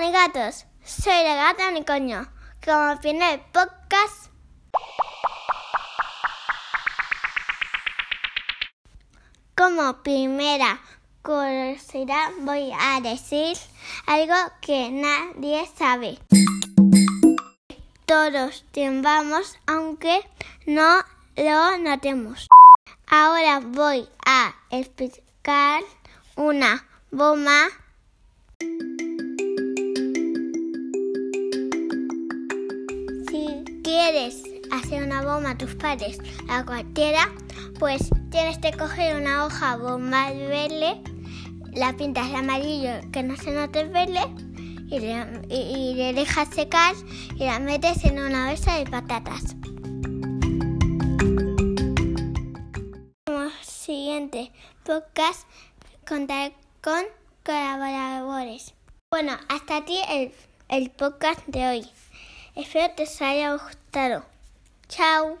mis gatos, soy la gata unicornio. Como primer podcast, como primera curiosidad voy a decir algo que nadie sabe. Todos temblamos aunque no lo notemos. Ahora voy a explicar una bomba quieres hacer una bomba a tus padres, a cualquiera, pues tienes que coger una hoja bomba verde, la pintas de amarillo que no se note verde y le, y, y le dejas secar y la metes en una bolsa de patatas. Como siguiente podcast contar con colaboradores. Bueno, hasta aquí el, el podcast de hoy. Espero os haya gustado. Chao.